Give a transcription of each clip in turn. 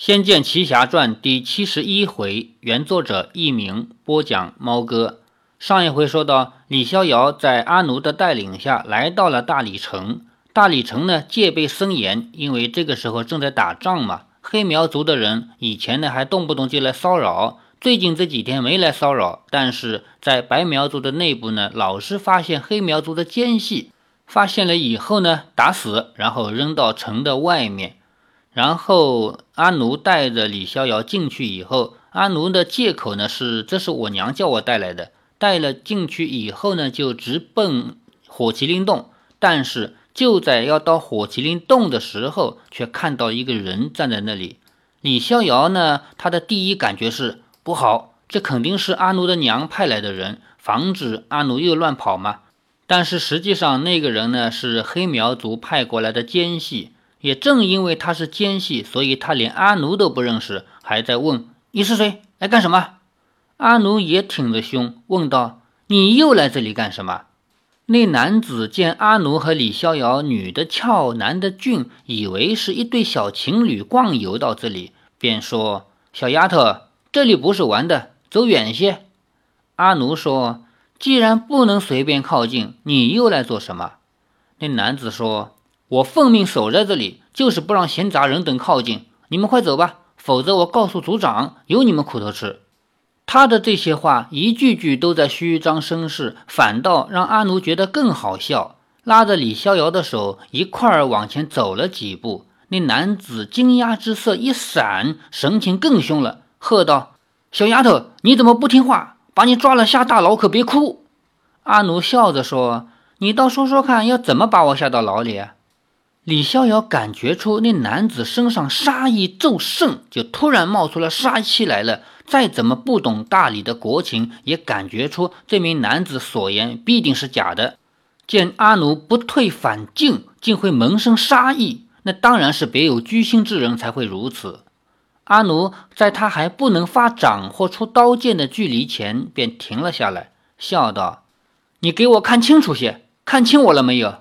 《仙剑奇侠传》第七十一回，原作者佚名，播讲猫哥。上一回说到，李逍遥在阿奴的带领下来到了大理城。大理城呢，戒备森严，因为这个时候正在打仗嘛。黑苗族的人以前呢还动不动就来骚扰，最近这几天没来骚扰，但是在白苗族的内部呢，老是发现黑苗族的奸细，发现了以后呢，打死，然后扔到城的外面。然后阿奴带着李逍遥进去以后，阿奴的借口呢是这是我娘叫我带来的。带了进去以后呢，就直奔火麒麟洞。但是就在要到火麒麟洞的时候，却看到一个人站在那里。李逍遥呢，他的第一感觉是不好，这肯定是阿奴的娘派来的人，防止阿奴又乱跑嘛。但是实际上那个人呢，是黑苗族派过来的奸细。也正因为他是奸细，所以他连阿奴都不认识，还在问你是谁，来干什么？阿奴也挺着胸问道：“你又来这里干什么？”那男子见阿奴和李逍遥女的俏，男的俊，以为是一对小情侣逛游到这里，便说：“小丫头，这里不是玩的，走远些。”阿奴说：“既然不能随便靠近，你又来做什么？”那男子说。我奉命守在这里，就是不让闲杂人等靠近。你们快走吧，否则我告诉族长，有你们苦头吃。他的这些话一句句都在虚张声势，反倒让阿奴觉得更好笑。拉着李逍遥的手一块儿往前走了几步，那男子惊讶之色一闪，神情更凶了，喝道：“小丫头，你怎么不听话？把你抓了下大牢，可别哭。”阿奴笑着说：“你倒说说看，要怎么把我下到牢里？”李逍遥感觉出那男子身上杀意骤盛，就突然冒出了杀气来了。再怎么不懂大理的国情，也感觉出这名男子所言必定是假的。见阿奴不退反进，竟会萌生杀意，那当然是别有居心之人才会如此。阿奴在他还不能发掌或出刀剑的距离前，便停了下来，笑道：“你给我看清楚些，看清我了没有？”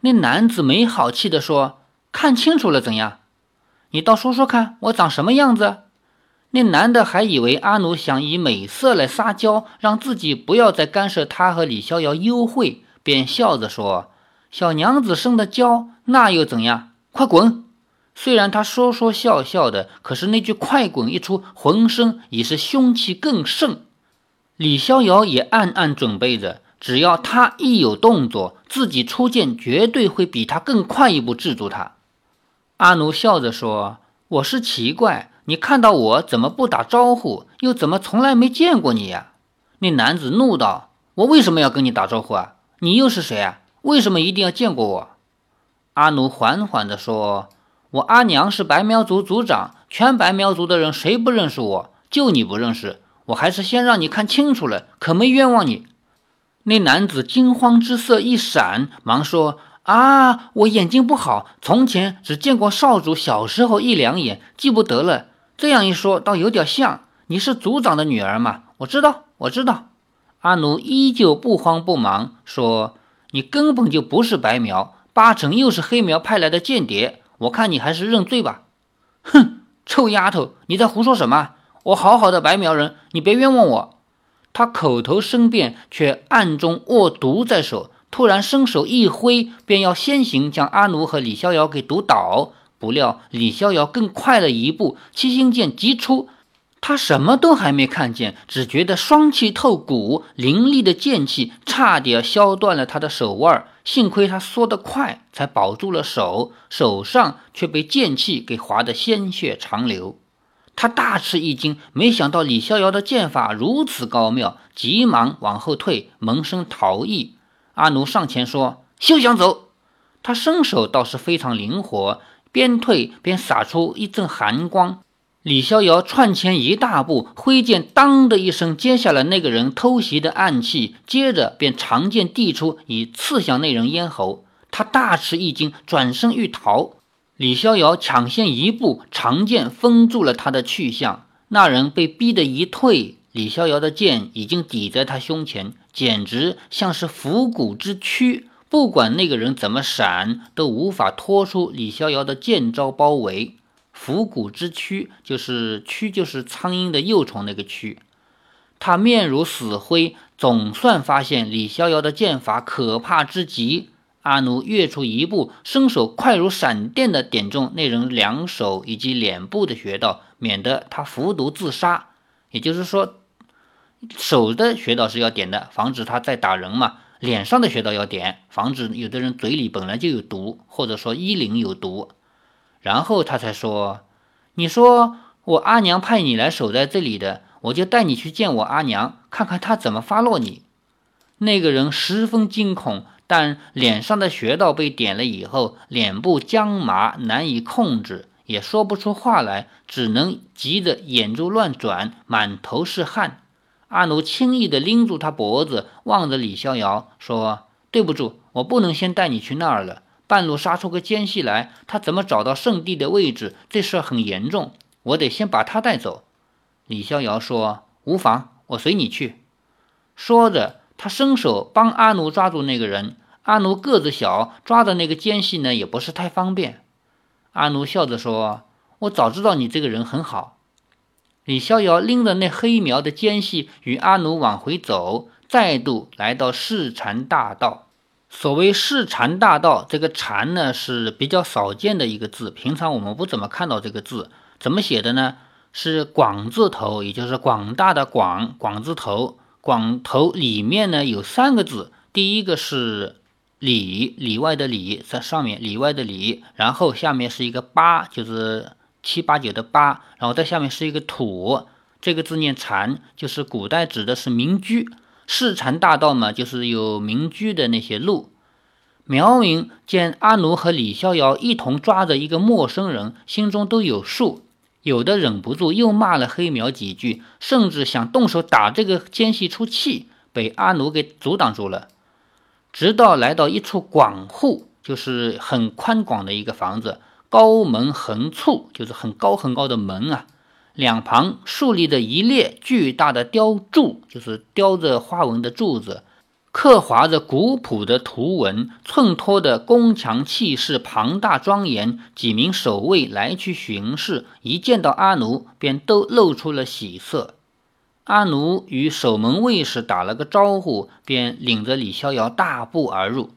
那男子没好气地说：“看清楚了怎样？你倒说说看，我长什么样子？”那男的还以为阿奴想以美色来撒娇，让自己不要再干涉他和李逍遥幽会，便笑着说：“小娘子生的娇，那又怎样？快滚！”虽然他说说笑笑的，可是那句“快滚”一出，浑身已是凶气更盛。李逍遥也暗暗准备着。只要他一有动作，自己出剑绝对会比他更快一步制住他。阿奴笑着说：“我是奇怪，你看到我怎么不打招呼？又怎么从来没见过你呀？”那男子怒道：“我为什么要跟你打招呼啊？你又是谁啊？为什么一定要见过我？”阿奴缓缓地说：“我阿娘是白苗族族长，全白苗族的人谁不认识我？就你不认识，我还是先让你看清楚了，可没冤枉你。”那男子惊慌之色一闪，忙说：“啊，我眼睛不好，从前只见过少主小时候一两眼，记不得了。这样一说，倒有点像。你是族长的女儿嘛？我知道，我知道。”阿奴依旧不慌不忙说：“你根本就不是白苗，八成又是黑苗派来的间谍。我看你还是认罪吧。”哼，臭丫头，你在胡说什么？我好好的白苗人，你别冤枉我。他口头申辩，却暗中握毒在手。突然伸手一挥，便要先行将阿奴和李逍遥给毒倒。不料李逍遥更快了一步，七星剑急出。他什么都还没看见，只觉得双气透骨，凌厉的剑气差点削断了他的手腕。幸亏他缩得快，才保住了手，手上却被剑气给划得鲜血长流。他大吃一惊，没想到李逍遥的剑法如此高妙，急忙往后退，萌生逃逸。阿奴上前说：“休想走！”他身手倒是非常灵活，边退边洒出一阵寒光。李逍遥窜前一大步，挥剑当的一声接下了那个人偷袭的暗器，接着便长剑递出，以刺向那人咽喉。他大吃一惊，转身欲逃。李逍遥抢先一步，长剑封住了他的去向。那人被逼得一退，李逍遥的剑已经抵在他胸前，简直像是伏骨之躯。不管那个人怎么闪，都无法脱出李逍遥的剑招包围。伏骨之蛆，就是蛆就是苍蝇的幼虫那个蛆。他面如死灰，总算发现李逍遥的剑法可怕之极。阿奴跃出一步，伸手快如闪电的点中那人两手以及脸部的穴道，免得他服毒自杀。也就是说，手的穴道是要点的，防止他再打人嘛。脸上的穴道要点，防止有的人嘴里本来就有毒，或者说衣领有毒。然后他才说：“你说我阿娘派你来守在这里的，我就带你去见我阿娘，看看她怎么发落你。”那个人十分惊恐。但脸上的穴道被点了以后，脸部僵麻难以控制，也说不出话来，只能急得眼珠乱转，满头是汗。阿奴轻易地拎住他脖子，望着李逍遥说：“对不住，我不能先带你去那儿了。半路杀出个奸细来，他怎么找到圣地的位置？这事很严重，我得先把他带走。”李逍遥说：“无妨，我随你去。”说着。他伸手帮阿奴抓住那个人，阿奴个子小，抓的那个奸细呢也不是太方便。阿奴笑着说：“我早知道你这个人很好。”李逍遥拎着那黑苗的奸细与阿奴往回走，再度来到市禅大道。所谓市禅大道，这个禅呢是比较少见的一个字，平常我们不怎么看到这个字。怎么写的呢？是广字头，也就是广大的广，广字头。广头里面呢有三个字，第一个是里里外的里，在上面里外的里，然后下面是一个八，就是七八九的八，然后在下面是一个土，这个字念禅，就是古代指的是民居，市禅大道嘛，就是有民居的那些路。苗民见阿奴和李逍遥一同抓着一个陌生人，心中都有数。有的忍不住又骂了黑苗几句，甚至想动手打这个奸细出气，被阿奴给阻挡住了。直到来到一处广户，就是很宽广的一个房子，高门横簇，就是很高很高的门啊，两旁竖立着一列巨大的雕柱，就是雕着花纹的柱子。刻划着古朴的图文，衬托的宫墙气势庞大庄严。几名守卫来去巡视，一见到阿奴，便都露出了喜色。阿奴与守门卫士打了个招呼，便领着李逍遥大步而入。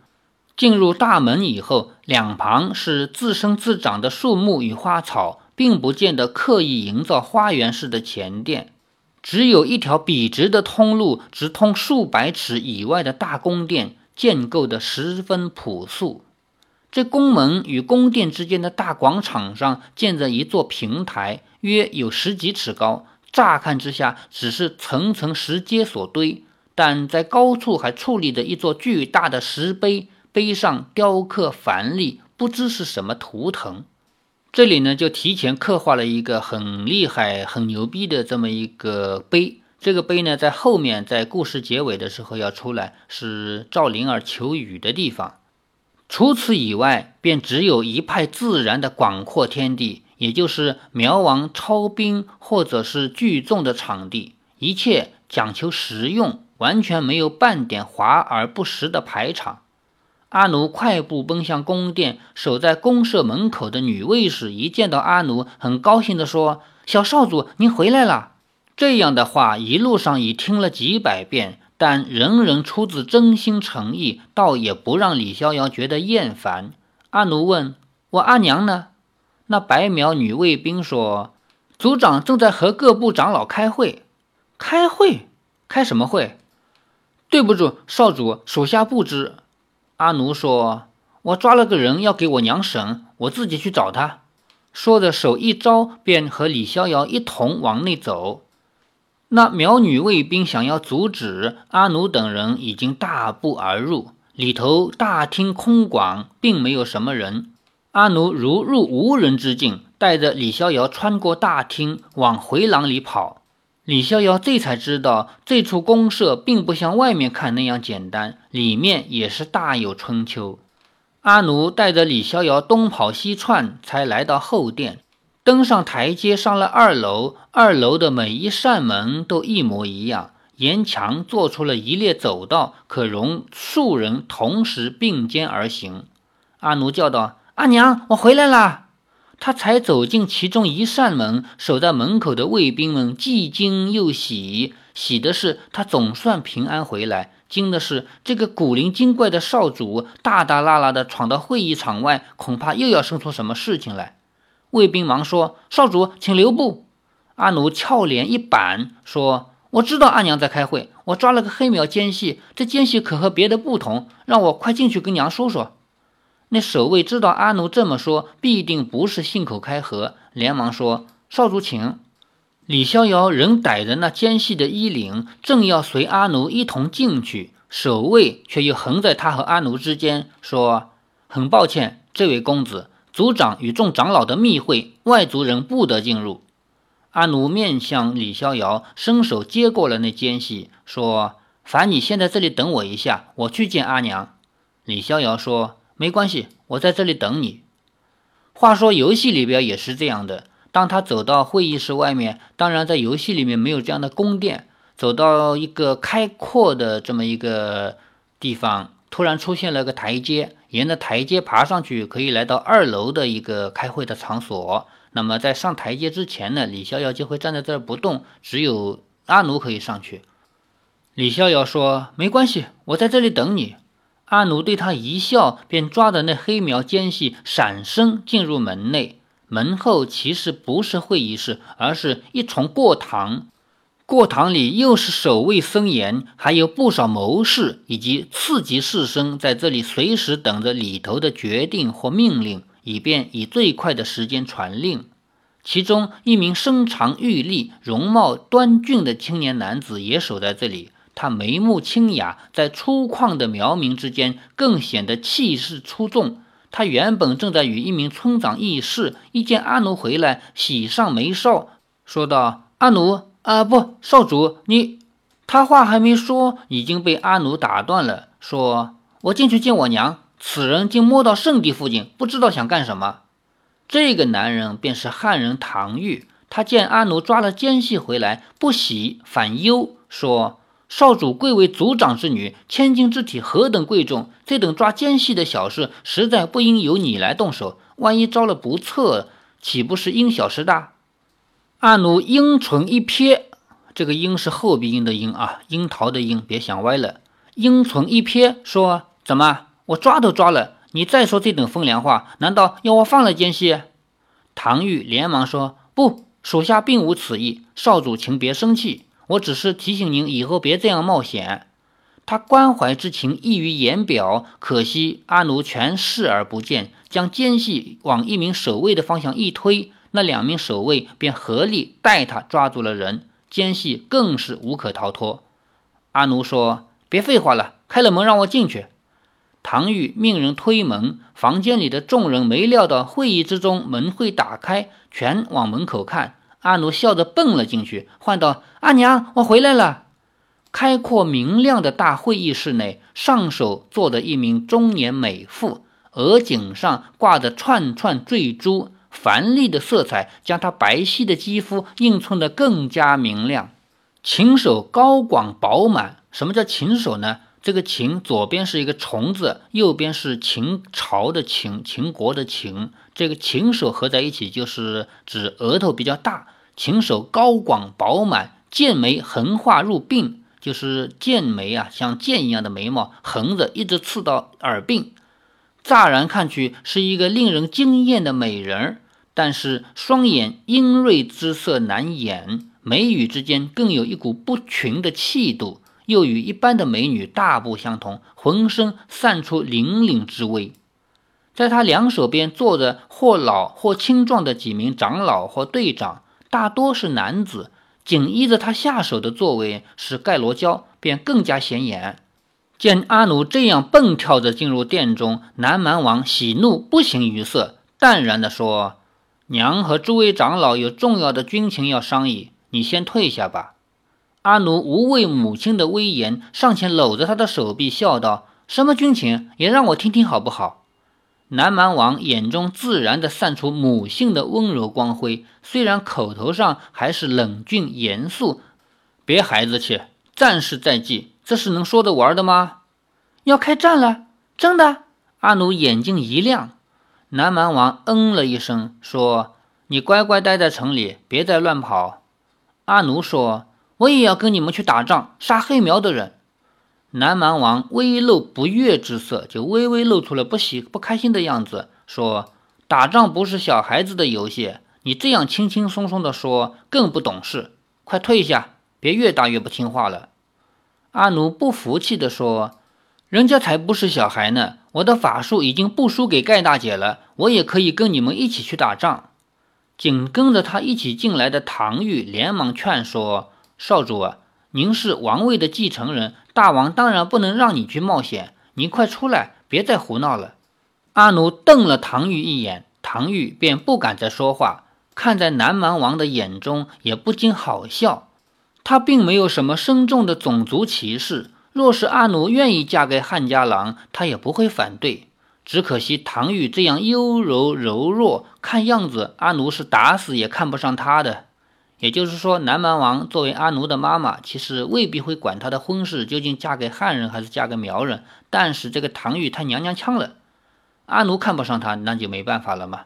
进入大门以后，两旁是自生自长的树木与花草，并不见得刻意营造花园式的前殿。只有一条笔直的通路，直通数百尺以外的大宫殿，建构的十分朴素。这宫门与宫殿之间的大广场上建着一座平台，约有十几尺高。乍看之下，只是层层石阶所堆，但在高处还矗立着一座巨大的石碑，碑上雕刻繁丽，不知是什么图腾。这里呢，就提前刻画了一个很厉害、很牛逼的这么一个碑。这个碑呢，在后面在故事结尾的时候要出来，是赵灵儿求雨的地方。除此以外，便只有一派自然的广阔天地，也就是苗王操兵或者是聚众的场地。一切讲求实用，完全没有半点华而不实的排场。阿奴快步奔向宫殿，守在宫舍门口的女卫士一见到阿奴，很高兴地说：“小少主，您回来了。”这样的话一路上已听了几百遍，但人人出自真心诚意，倒也不让李逍遥觉得厌烦。阿奴问：“我阿娘呢？”那白苗女卫兵说：“族长正在和各部长老开会。开会？开什么会？对不住，少主，属下不知。”阿奴说：“我抓了个人要给我娘审，我自己去找他。”说着，手一招，便和李逍遥一同往内走。那苗女卫兵想要阻止阿奴等人，已经大步而入。里头大厅空广，并没有什么人。阿奴如入无人之境，带着李逍遥穿过大厅，往回廊里跑。李逍遥这才知道，这处公社并不像外面看那样简单，里面也是大有春秋。阿奴带着李逍遥东跑西窜，才来到后殿，登上台阶，上了二楼。二楼的每一扇门都一模一样，沿墙做出了一列走道，可容数人同时并肩而行。阿奴叫道：“阿娘，我回来啦！”他才走进其中一扇门，守在门口的卫兵们既惊又喜。喜的是他总算平安回来，惊的是这个古灵精怪的少主大大拉拉的闯到会议场外，恐怕又要生出什么事情来。卫兵忙说：“少主，请留步。”阿奴俏脸一板，说：“我知道阿娘在开会，我抓了个黑苗奸细，这奸细可和别的不同，让我快进去跟娘说说。”那守卫知道阿奴这么说，必定不是信口开河，连忙说：“少主请。”李逍遥仍逮着那奸细的衣领，正要随阿奴一同进去，守卫却又横在他和阿奴之间，说：“很抱歉，这位公子，族长与众长老的密会，外族人不得进入。”阿奴面向李逍遥，伸手接过了那奸细，说：“烦你先在这里等我一下，我去见阿娘。”李逍遥说。没关系，我在这里等你。话说游戏里边也是这样的。当他走到会议室外面，当然在游戏里面没有这样的宫殿，走到一个开阔的这么一个地方，突然出现了个台阶，沿着台阶爬上去，可以来到二楼的一个开会的场所。那么在上台阶之前呢，李逍遥就会站在这儿不动，只有阿奴可以上去。李逍遥说：“没关系，我在这里等你。”阿奴对他一笑，便抓着那黑苗奸细，闪身进入门内。门后其实不是会议室，而是一重过堂。过堂里又是守卫森严，还有不少谋士以及次级士绅在这里随时等着里头的决定或命令，以便以最快的时间传令。其中一名身长玉立、容貌端俊的青年男子也守在这里。他眉目清雅，在粗犷的苗民之间更显得气势出众。他原本正在与一名村长议事，一见阿奴回来，喜上眉梢，说道：“阿奴，啊，不，少主，你……”他话还没说，已经被阿奴打断了，说：“我进去见我娘。”此人竟摸到圣地附近，不知道想干什么。这个男人便是汉人唐玉。他见阿奴抓了奸细回来，不喜反忧，说。少主贵为族长之女，千金之体何等贵重，这等抓奸细的小事，实在不应由你来动手。万一招了不测，岂不是因小失大？阿奴樱唇一瞥，这个樱是后鼻音的樱啊，樱桃的樱，别想歪了。樱唇一瞥，说：“怎么，我抓都抓了，你再说这等风凉话，难道要我放了奸细？”唐玉连忙说：“不，属下并无此意，少主请别生气。”我只是提醒您以后别这样冒险。他关怀之情溢于言表，可惜阿奴全视而不见，将奸细往一名守卫的方向一推，那两名守卫便合力带他抓住了人，奸细更是无可逃脱。阿奴说：“别废话了，开了门让我进去。”唐玉命人推门，房间里的众人没料到会议之中门会打开，全往门口看。阿奴笑着蹦了进去，唤道：“阿娘，我回来了。”开阔明亮的大会议室内，上首坐着一名中年美妇，额颈上挂着串串坠珠，繁丽的色彩将她白皙的肌肤映衬得更加明亮。琴手高广饱满。什么叫琴手呢？这个秦左边是一个虫字，右边是秦朝的秦，秦国的秦。这个秦手合在一起，就是指额头比较大。秦手高广饱满，剑眉横画入鬓，就是剑眉啊，像剑一样的眉毛，横着一直刺到耳鬓。乍然看去是一个令人惊艳的美人，但是双眼阴锐之色难掩，眉宇之间更有一股不群的气度。又与一般的美女大不相同，浑身散出凛凛之威。在他两手边坐着或老或青壮的几名长老或队长，大多是男子。紧依着他下手的座位是盖罗娇，便更加显眼。见阿奴这样蹦跳着进入殿中，南蛮王喜怒不形于色，淡然地说：“娘和诸位长老有重要的军情要商议，你先退下吧。”阿奴无畏母亲的威严，上前搂着她的手臂，笑道：“什么军情，也让我听听好不好？”南蛮王眼中自然地散出母性的温柔光辉，虽然口头上还是冷峻严肃。别孩子气，战事在即，这是能说得玩的吗？要开战了，真的？阿奴眼睛一亮。南蛮王嗯了一声，说：“你乖乖待在城里，别再乱跑。”阿奴说：“我也要跟你们去打仗，杀黑苗的人。”南蛮王微露不悦之色，就微微露出了不喜不开心的样子，说：“打仗不是小孩子的游戏，你这样轻轻松松的说，更不懂事。快退下，别越打越不听话了。”阿奴不服气地说：“人家才不是小孩呢，我的法术已经不输给盖大姐了，我也可以跟你们一起去打仗。”紧跟着他一起进来的唐玉连忙劝说少主啊，您是王位的继承人，大王当然不能让你去冒险，您快出来，别再胡闹了。阿奴瞪了唐玉一眼，唐玉便不敢再说话，看在南蛮王的眼中也不禁好笑。他并没有什么深重的种族歧视，若是阿奴愿意嫁给汉家郎，他也不会反对。只可惜唐玉这样优柔柔弱，看样子阿奴是打死也看不上他的。也就是说，南蛮王作为阿奴的妈妈，其实未必会管她的婚事究竟嫁给汉人还是嫁给苗人。但是这个唐玉太娘娘腔了，阿奴看不上她，那就没办法了嘛。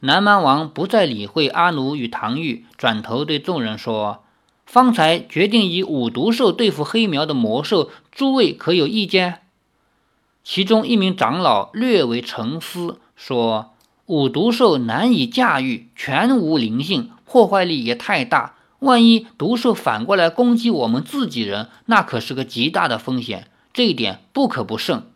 南蛮王不再理会阿奴与唐玉，转头对众人说：“方才决定以五毒兽对付黑苗的魔兽，诸位可有意见？”其中一名长老略为沉思，说：“五毒兽难以驾驭，全无灵性，破坏力也太大。万一毒兽反过来攻击我们自己人，那可是个极大的风险。这一点不可不慎。”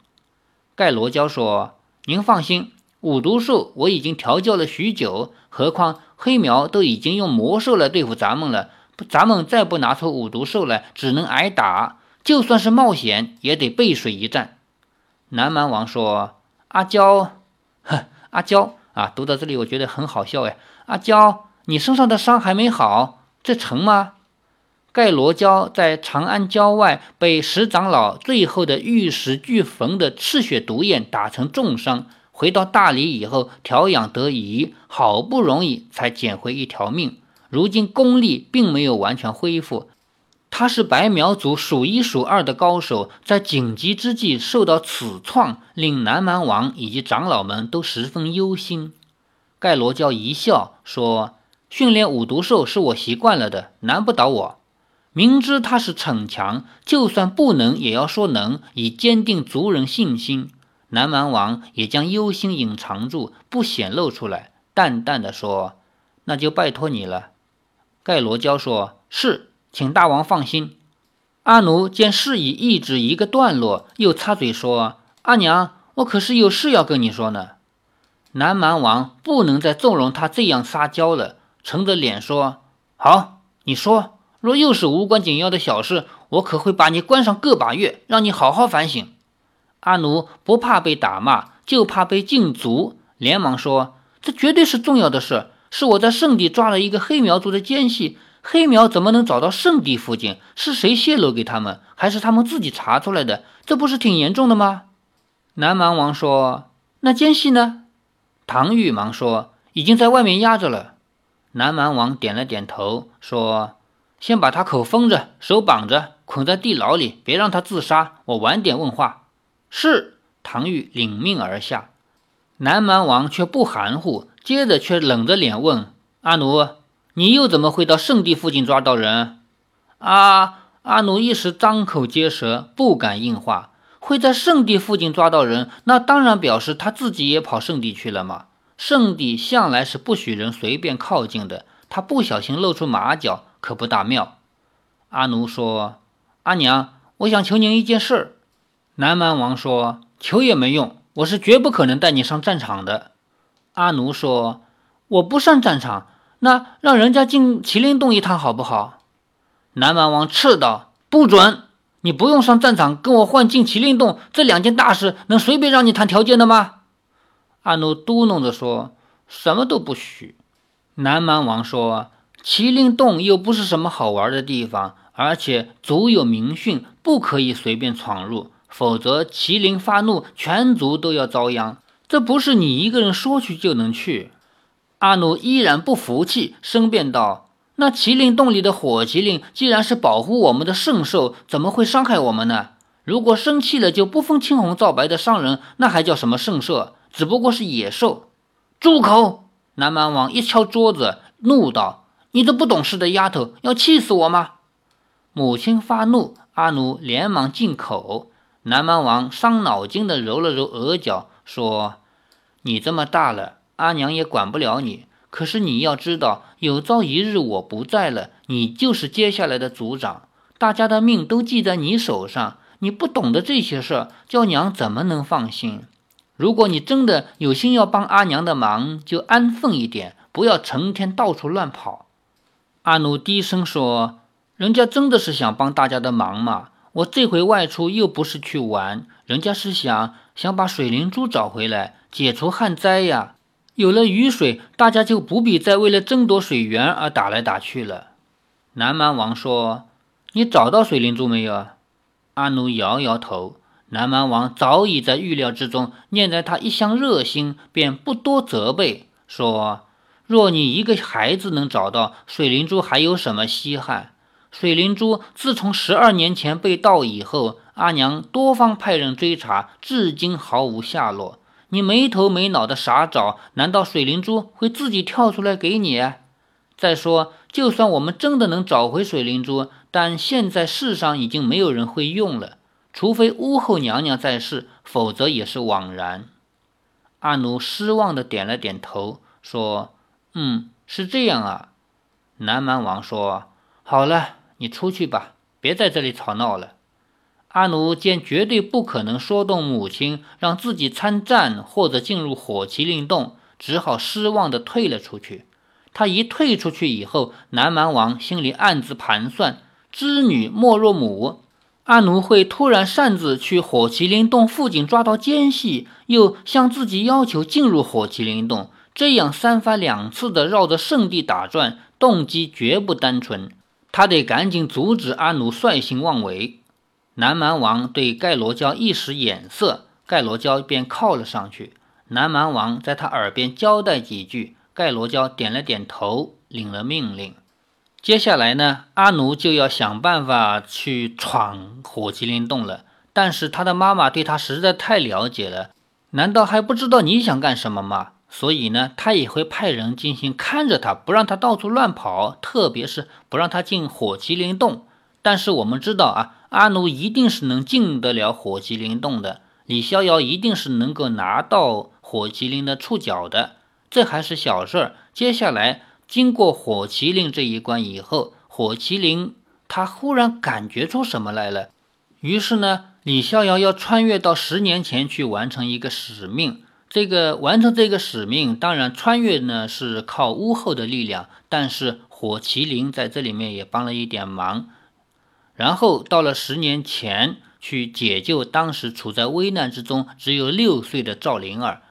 盖罗娇说：“您放心，五毒兽我已经调教了许久，何况黑苗都已经用魔兽来对付咱们了，咱们再不拿出五毒兽来，只能挨打。就算是冒险，也得背水一战。”南蛮王说：“阿娇，哼，阿娇啊，读到这里我觉得很好笑哎。阿娇，你身上的伤还没好，这成吗？”盖罗娇在长安郊外被石长老最后的玉石俱焚的赤血毒焰打成重伤，回到大理以后调养得宜，好不容易才捡回一条命，如今功力并没有完全恢复。他是白苗族数一数二的高手，在紧急之际受到此创，令南蛮王以及长老们都十分忧心。盖罗娇一笑说：“训练五毒兽是我习惯了的，难不倒我。明知他是逞强，就算不能，也要说能，以坚定族人信心。”南蛮王也将忧心隐藏住，不显露出来，淡淡的说：“那就拜托你了。”盖罗娇说：“是。”请大王放心。阿奴见事已抑制一个段落，又插嘴说：“阿娘，我可是有事要跟你说呢。”南蛮王不能再纵容他这样撒娇了，沉着脸说：“好，你说。若又是无关紧要的小事，我可会把你关上个把月，让你好好反省。”阿奴不怕被打骂，就怕被禁足，连忙说：“这绝对是重要的事，是我在圣地抓了一个黑苗族的奸细。”黑苗怎么能找到圣地附近？是谁泄露给他们，还是他们自己查出来的？这不是挺严重的吗？南蛮王说：“那奸细呢？”唐玉忙说：“已经在外面压着了。”南蛮王点了点头，说：“先把他口封着，手绑着，捆在地牢里，别让他自杀。我晚点问话。”是。唐玉领命而下。南蛮王却不含糊，接着却冷着脸问阿奴。你又怎么会到圣地附近抓到人？啊！阿奴一时张口结舌，不敢应话。会在圣地附近抓到人，那当然表示他自己也跑圣地去了嘛。圣地向来是不许人随便靠近的，他不小心露出马脚，可不大妙。阿奴说：“阿娘，我想求您一件事。”南蛮王说：“求也没用，我是绝不可能带你上战场的。”阿奴说：“我不上战场。”那让人家进麒麟洞一趟好不好？南蛮王斥道：“不准！你不用上战场，跟我换进麒麟洞，这两件大事能随便让你谈条件的吗？”阿奴嘟哝着说：“什么都不许。”南蛮王说：“麒麟洞又不是什么好玩的地方，而且族有明训，不可以随便闯入，否则麒麟发怒，全族都要遭殃。这不是你一个人说去就能去。”阿奴依然不服气，申辩道：“那麒麟洞里的火麒麟，既然是保护我们的圣兽，怎么会伤害我们呢？如果生气了就不分青红皂白的伤人，那还叫什么圣兽？只不过是野兽。”住口！南蛮王一敲桌子，怒道：“你这不懂事的丫头，要气死我吗？”母亲发怒，阿奴连忙进口。南蛮王伤脑筋的揉了揉额角，说：“你这么大了，阿娘也管不了你。可是你要知道，有朝一日我不在了，你就是接下来的族长，大家的命都记在你手上。你不懂得这些事，叫娘怎么能放心？如果你真的有心要帮阿娘的忙，就安分一点，不要成天到处乱跑。”阿奴低声说：“人家真的是想帮大家的忙嘛。”我这回外出又不是去玩，人家是想想把水灵珠找回来，解除旱灾呀。有了雨水，大家就不必再为了争夺水源而打来打去了。南蛮王说：“你找到水灵珠没有？”阿奴摇摇头。南蛮王早已在预料之中，念在他一向热心，便不多责备，说：“若你一个孩子能找到水灵珠，还有什么稀罕？”水灵珠自从十二年前被盗以后，阿娘多方派人追查，至今毫无下落。你没头没脑的傻找，难道水灵珠会自己跳出来给你？再说，就算我们真的能找回水灵珠，但现在世上已经没有人会用了，除非巫后娘娘在世，否则也是枉然。阿奴失望的点了点头，说：“嗯，是这样啊。”南蛮王说：“好了。”你出去吧，别在这里吵闹了。阿奴见绝对不可能说动母亲让自己参战或者进入火麒麟洞，只好失望地退了出去。他一退出去以后，南蛮王心里暗自盘算：织女莫若母，阿奴会突然擅自去火麒麟洞附近抓到奸细，又向自己要求进入火麒麟洞，这样三番两次的绕着圣地打转，动机绝不单纯。他得赶紧阻止阿奴率性妄为。南蛮王对盖罗娇一使眼色，盖罗娇便靠了上去。南蛮王在他耳边交代几句，盖罗娇点了点头，领了命令。接下来呢，阿奴就要想办法去闯火麒麟洞了。但是他的妈妈对他实在太了解了，难道还不知道你想干什么吗？所以呢，他也会派人进行看着他，不让他到处乱跑，特别是不让他进火麒麟洞。但是我们知道啊，阿奴一定是能进得了火麒麟洞的，李逍遥一定是能够拿到火麒麟的触角的，这还是小事儿。接下来经过火麒麟这一关以后，火麒麟他忽然感觉出什么来了，于是呢，李逍遥要穿越到十年前去完成一个使命。这个完成这个使命，当然穿越呢是靠巫后的力量，但是火麒麟在这里面也帮了一点忙。然后到了十年前去解救当时处在危难之中只有六岁的赵灵儿。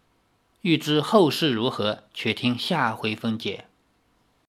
欲知后事如何，且听下回分解。